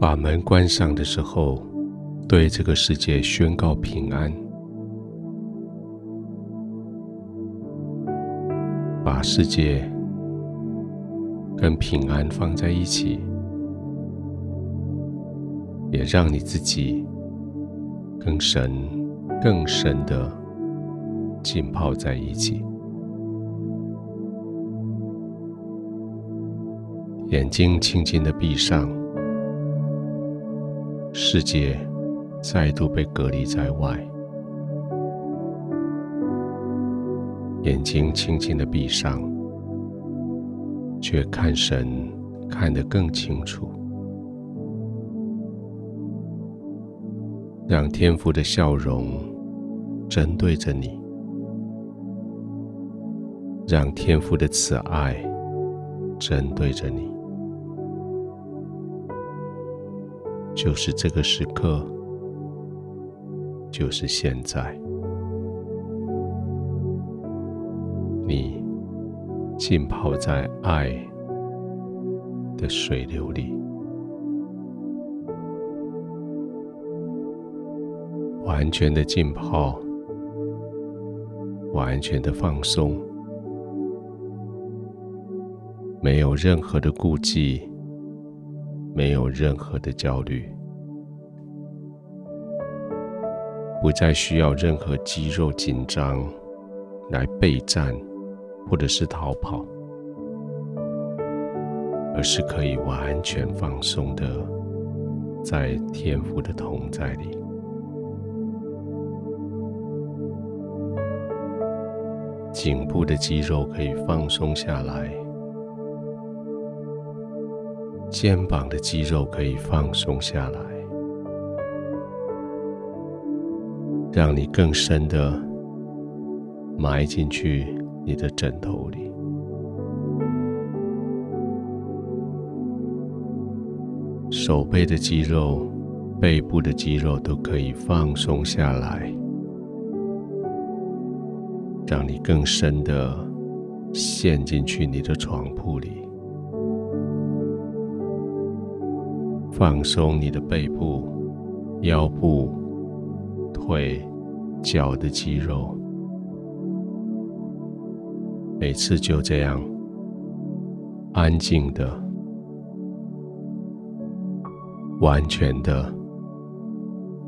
把门关上的时候，对这个世界宣告平安。把世界跟平安放在一起，也让你自己跟神更深的浸泡在一起。眼睛轻轻的闭上，世界再度被隔离在外。眼睛轻轻的闭上，却看神看得更清楚，让天父的笑容针对着你，让天父的慈爱针对着你，就是这个时刻，就是现在。你浸泡在爱的水流里，完全的浸泡，完全的放松，没有任何的顾忌，没有任何的焦虑，不再需要任何肌肉紧张来备战。或者是逃跑，而是可以完全放松的，在天赋的同在里，颈部的肌肉可以放松下来，肩膀的肌肉可以放松下来，让你更深的埋进去。你的枕头里，手背的肌肉、背部的肌肉都可以放松下来，让你更深的陷进去你的床铺里，放松你的背部、腰部、腿、脚的肌肉。每次就这样安静的、完全的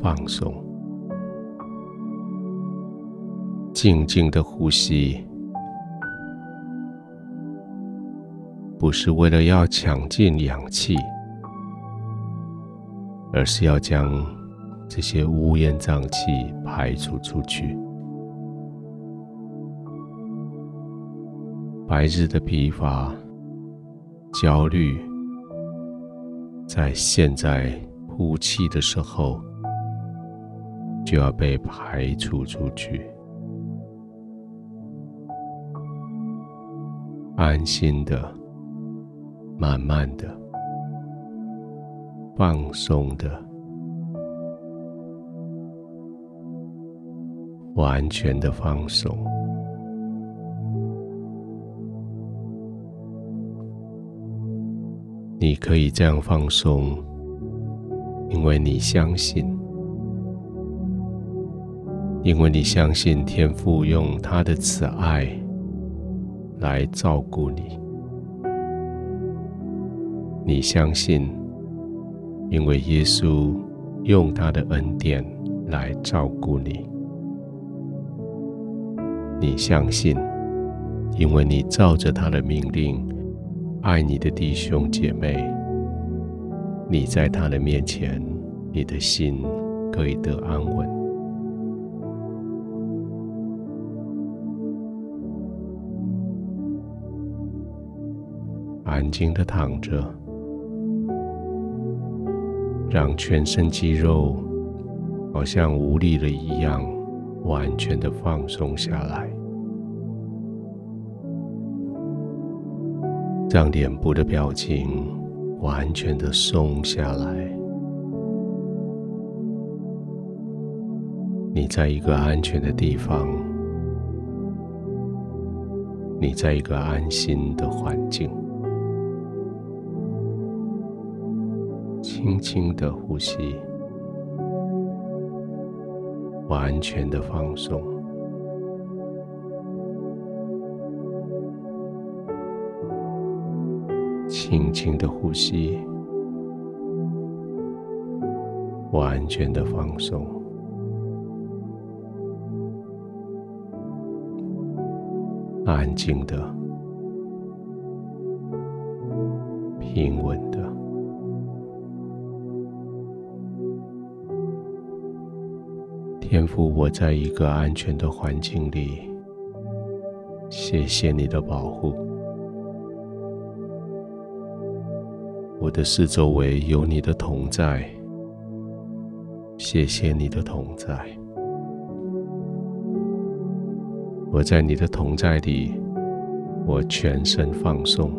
放松，静静的呼吸，不是为了要抢进氧气，而是要将这些乌烟瘴气排除出去。白日的疲乏、焦虑，在现在呼气的时候，就要被排除出去。安心的、慢慢的、放松的、完全的放松。你可以这样放松，因为你相信，因为你相信天父用他的慈爱来照顾你。你相信，因为耶稣用他的恩典来照顾你。你相信，因为你照着他的命令。爱你的弟兄姐妹，你在他的面前，你的心可以得安稳，安静的躺着，让全身肌肉好像无力了一样，完全的放松下来。让脸部的表情完全的松下来。你在一个安全的地方，你在一个安心的环境，轻轻的呼吸，完全的放松，轻轻的呼吸，完全的放松，安静的，平稳的。天父，我在一个安全的环境里，谢谢你的保护。我的四周围有你的同在，谢谢你的同在。我在你的同在里，我全身放松。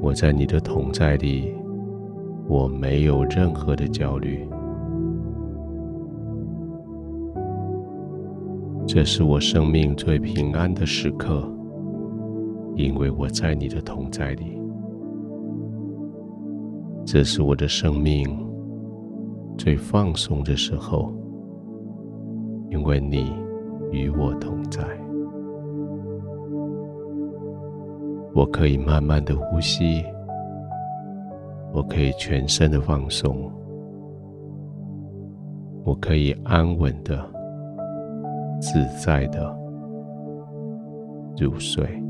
我在你的同在里，我没有任何的焦虑。这是我生命最平安的时刻，因为我在你的同在里。这是我的生命最放松的时候，因为你与我同在。我可以慢慢的呼吸，我可以全身的放松，我可以安稳的。自在的入睡。